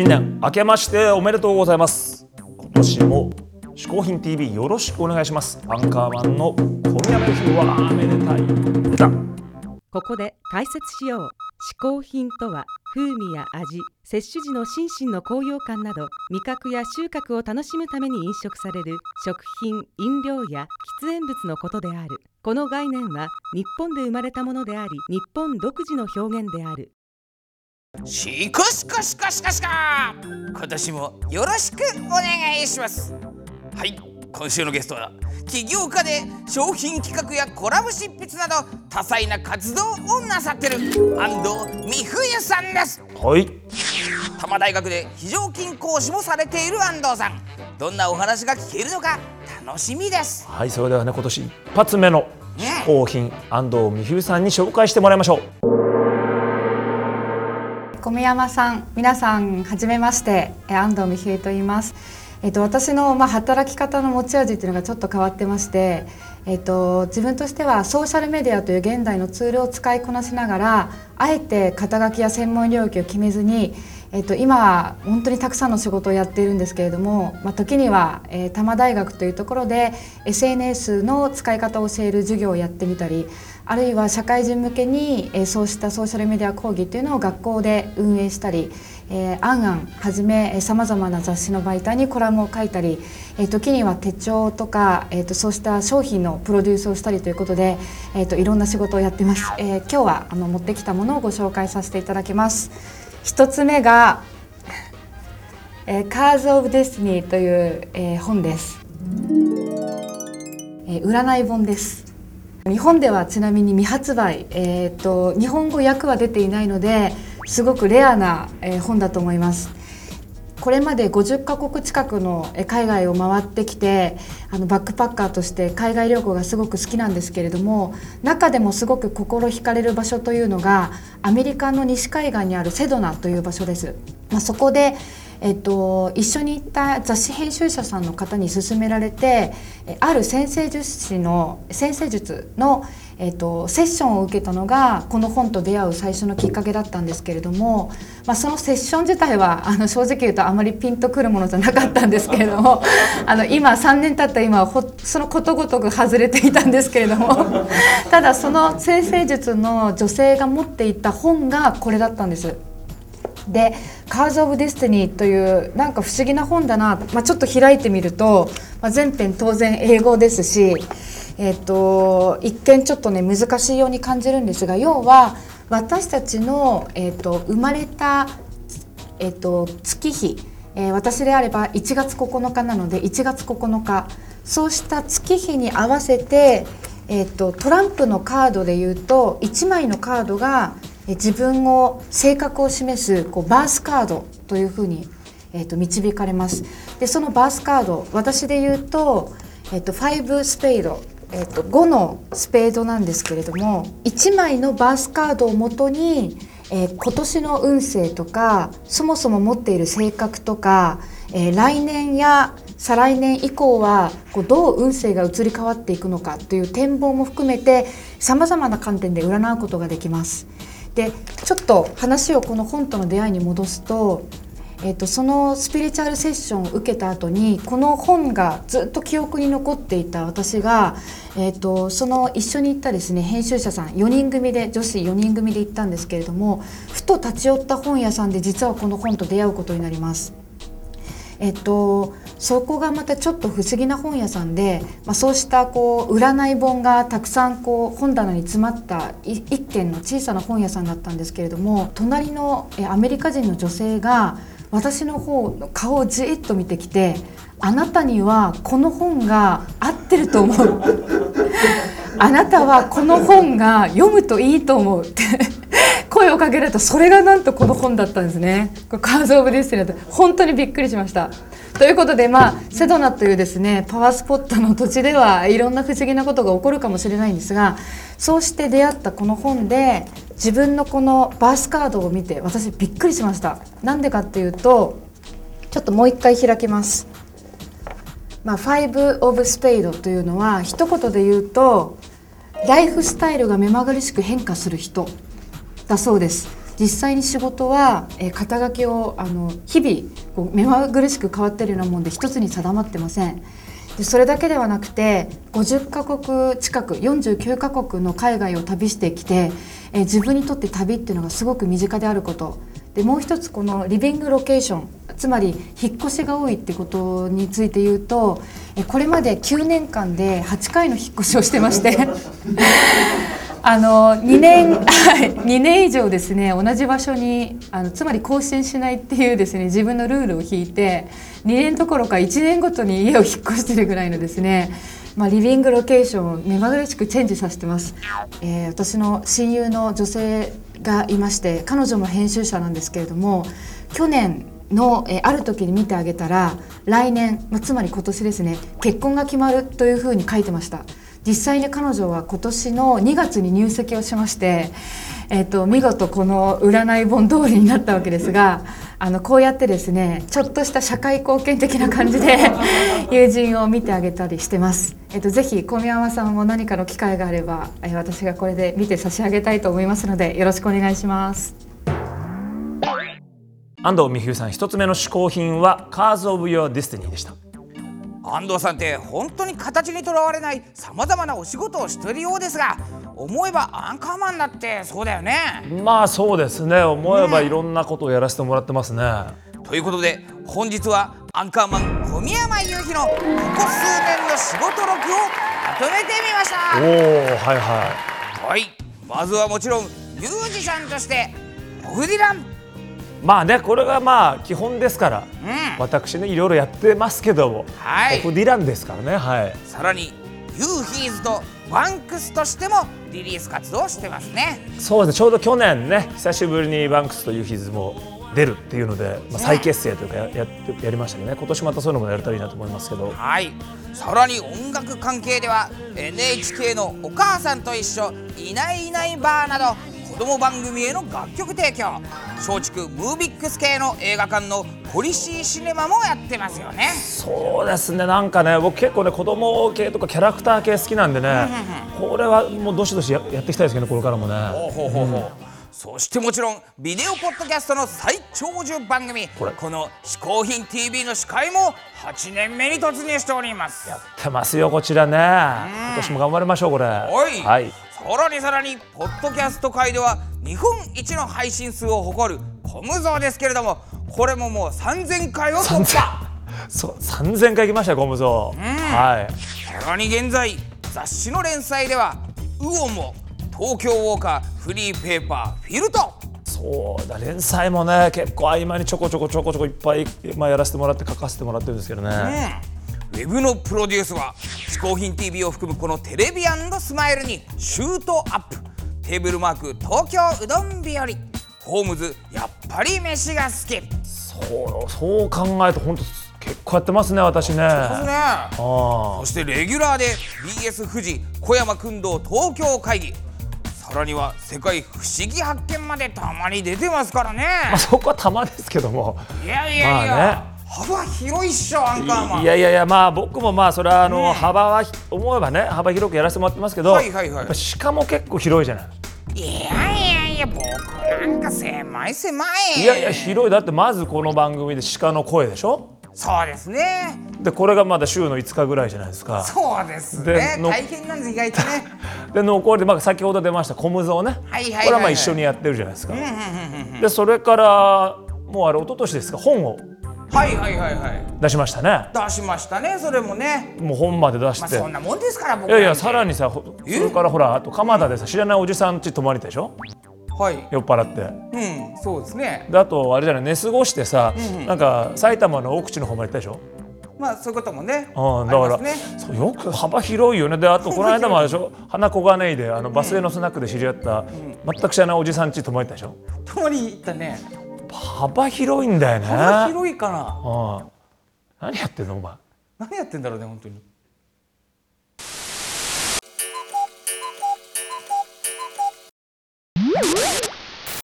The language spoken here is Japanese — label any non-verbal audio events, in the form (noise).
新年明けましておめでとうございます。今年も嗜好品 TV よろしくお願いします。アンカーマンの小宮山由はめでたい出たここで解説しよう。嗜好品とは風味や味摂取時の心身の高揚感など味覚や収穫を楽しむために飲食される食品飲料や喫煙物のことである。この概念は日本で生まれたものであり日本独自の表現である。しこしこしこしこしこ今年もよろしくお願いします。はい今週のゲストは起業家で商品企画やコラム執筆など多彩な活動をなさってる安藤美冬さんです。はい。多摩大学で非常勤講師もされている安藤さん。どんなお話が聞けるのか楽しみです。はいそれではね今年一発目の嗜好品安藤美冬さんに紹介してもらいましょう小宮山さん皆さんはじめまして安藤美冬と言います。えっと私のまあ働き方の持ち味っていうのがちょっと変わってましてえっと自分としてはソーシャルメディアという現代のツールを使いこなしながらあえて肩書きや専門領域を決めずにえっと、今は本当にたくさんの仕事をやっているんですけれども、まあ、時には、えー、多摩大学というところで SNS の使い方を教える授業をやってみたりあるいは社会人向けに、えー、そうしたソーシャルメディア講義というのを学校で運営したり「えー、あんあん」はじめさまざまな雑誌の媒体にコラムを書いたり、えー、時には手帳とか、えーと、そうした商品のプロデュースをしたりということで、えーと、いろんな仕事をやってます。えー、今日はあの持ってきたものをご紹介させていただきます。一つ目が「えー、Cars of Destiny」という、えー、本です、えー、占い本です。日本ではちなみに未発売、えーと、日本語訳は出ていないのですごくレアな、えー、本だと思います。これまで50カ国近くの海外を回ってきてあのバックパッカーとして海外旅行がすごく好きなんですけれども中でもすごく心惹かれる場所というのがアメリカの西海岸にあるセドナという場所です。まあ、そこでえっと、一緒に行った雑誌編集者さんの方に勧められてある先生術師の先生術のえーと、セッションを受けたのがこの本と出会う最初のきっかけだったんですけれども、まあ、そのセッション自体はあの正直言うとあまりピンとくるものじゃなかったんですけれども (laughs) あの今3年経った今ほそのことごとく外れていたんですけれども (laughs) ただその先生術の女性が持っていた本がこれだったんです。で「カーズ・オブ・デスティニー」というなんか不思議な本だな、まあ、ちょっと開いてみると、まあ、全編当然英語ですしえっと、一見ちょっとね難しいように感じるんですが要は私たちの、えっと、生まれた、えっと、月日、えー、私であれば1月9日なので1月9日そうした月日に合わせて、えっと、トランプのカードでいうと1枚のカードが自分を性格を示すこうバースカードというふうに、えっと、導かれます。でそのバースカード私で言うと、えっと、5スペイドえーと、5のスペードなんですけれども1枚のバースカードをもとに、えー、今年の運勢とかそもそも持っている性格とか、えー、来年や再来年以降はこうどう運勢が移り変わっていくのかという展望も含めてさまざまな観点で占うことができます。でちょっと話をこの本との出会いに戻すとえーと、そのスピリチュアルセッションを受けた後にこの本がずっと記憶に残っていた私が、えーと、その一緒に行ったですね編集者さん4人組で女子4人組で行ったんですけれどもふと立ち寄った本屋さんで実はこの本と出会うことになります。えっと、そこがまたちょっと不思議な本屋さんで、まあ、そうしたこう占い本がたくさんこう本棚に詰まった一軒の小さな本屋さんだったんですけれども隣のアメリカ人の女性が私の方の顔をじっと見てきてあなたにはこの本が合ってると思う。(laughs) あなたはこの本が読むといいと思う。って声をかけられたそれがなんとこの本だったんですね。 Cards of Destiny だ本当にびっくりしましたということでまあセドナというですねパワースポットの土地ではいろんな不思議なことが起こるかもしれないんですがそうして出会ったこの本で自分のこのバースカードを見て私びっくりしました。なんでかっていうとちょっともう一回開きます。まあ、5 of spade というのは一言で言うとライフスタイルが目まぐるしく変化する人だそうです。実際に仕事は、えー肩書きをあの日々こう目まぐるしく変わってるようなもんで一つに定まってません。でそれだけではなくて50カ国近く49カ国の海外を旅してきて、えー自分にとって旅っていうのがすごく身近であること。でもう一つこのリビングロケーションつまり引っ越しが多いってことについて言うとえこれまで9年間で8回の引っ越しをしてまして。あの2年2年以上ですね同じ場所にあのつまり更新しないっていうですね自分のルールを引いて2年どころか1年ごとに家を引っ越してるぐらいのですねまあ、リビングロケーションを目まぐるしくチェンジさせてます、えー私の親友の女性がいまして彼女も編集者なんですけれども去年の、えーある時に見てあげたら来年、まあ、つまり今年ですね結婚が決まるというふうに書いてました。実際に彼女は今年の2月に入籍をしまして、えー、と見事この占い本通りになったわけですがあのこうやってですねちょっとした社会貢献的な感じで (laughs) 友人を見てあげたりしてます、えー、とぜひ小宮山さんも何かの機会があれば、えー私がこれで見て差し上げたいと思いますのでよろしくお願いします。安藤美冬さん一つ目の嗜好品は Cars of Your Destiny でした安藤さんって本当に形にとらわれないさまざまなお仕事をしているようですが思えばアンカーマンだってそうだよね。まあそうですね。思えばいろんなことをやらせてもらってますね、ということで本日はアンカーマン小宮山雄飛のここ数年の仕事録をまとめてみました。おおはいははい。まずはもちろんミュージシャンとしてオフディラン、まあねこれがまあ基本ですから私ねいろいろやってますけども、はい。オフディランですからねはい。さらにユーヒーズとバンクスとしてもリリース活動をしてますね。そうですねちょうど去年ね久しぶりにバンクスとユーヒーズも出るっていうので、まあ、再結成というかややってやりましたけどね今年またそういうのもやれたらいいなと思いますけど。はい。さらに音楽関係では NHK の「お母さんと一緒いないいないばー」など子供番組への楽曲提供。松竹ムービックス系の映画館のポリシーシネマもやってますよね。そうですね。なんかね僕結構ね子供系とかキャラクター系好きなんでね、これはもうどしどしややっていきたいですけどねこれからもね。ほうほうほうほう、そしてもちろんビデオポッドキャストの最長寿番組これ。この「嗜好品 TV」の司会も8年目に突入しております。やってますよこちらね。今年も頑張りましょうこれ。おい、はいさらにさらにポッドキャスト界では日本一の配信数を誇るコムゾーですけれどもこれももう3000回を突破。そう3000回来ましたよゴムゾーはい。さらに現在雑誌の連載ではウオンも東京ウォーカーフリーペーパーフィルト。そうだ連載もね結構合間にちょこちょこちょこちょこいっぱい、まあ、やらせてもらって書かせてもらってるんですけどね、ウェブのプロデュースは「嗜好品 TV」を含むこのテレビスマイルにシュートアップ。テーブルマーク東京うどん日和。ホームズやっぱり飯が好き。そうそう考えると本当結構やってますね私ね。ね。あそしてレギュラーで BS 富士小山君堂東京会議。さらには世界不思議発見までたまに出てますからね。まあそこはたまですけども。いやいやいや、まあね幅広いっしょアンカーマン。いやいやいやまあ僕もまあそれはあの、幅は思えばね幅広くやらせてもらってますけど、はいはいはい。やっぱ鹿も結構広いじゃない。いやいやいや僕なんか狭い狭い。いやいや広い。だってまずこの番組で鹿の声でしょ？そうですね。でこれがまだ週の5日ぐらいじゃないですか。そうですね。大変なんです意外とね。(laughs) で残りで、まあ、先ほど出ましたコムゾーね、はいはいはいはい。これはまあ一緒にやってるじゃないですか、でそれからもうあれ一昨年ですか？本をはいはいはいはい。出しましたね。出しましたねそれもね。もう本まで出して、まあそんなもんですから僕いやいやさらにさほそれからほらあと蒲田でさ知らないおじさん家泊まりたでしょ？はい。酔っ払って。うんそうですね。であとあれじゃない寝過ごしてさ、なんか埼玉の奥地の方まで行ったでしょ？まあそういうこともねうん、あだから、りますね。そうよく幅広いよね。であとこの間もあれでしょ？花小金井であのバス停のスナックで知り合った、全く知らないおじさん家泊まりたでしょ？共に行ったね幅広いんだよね。幅広いかな。うん。何やってんのお前。何やってんだろうね本当に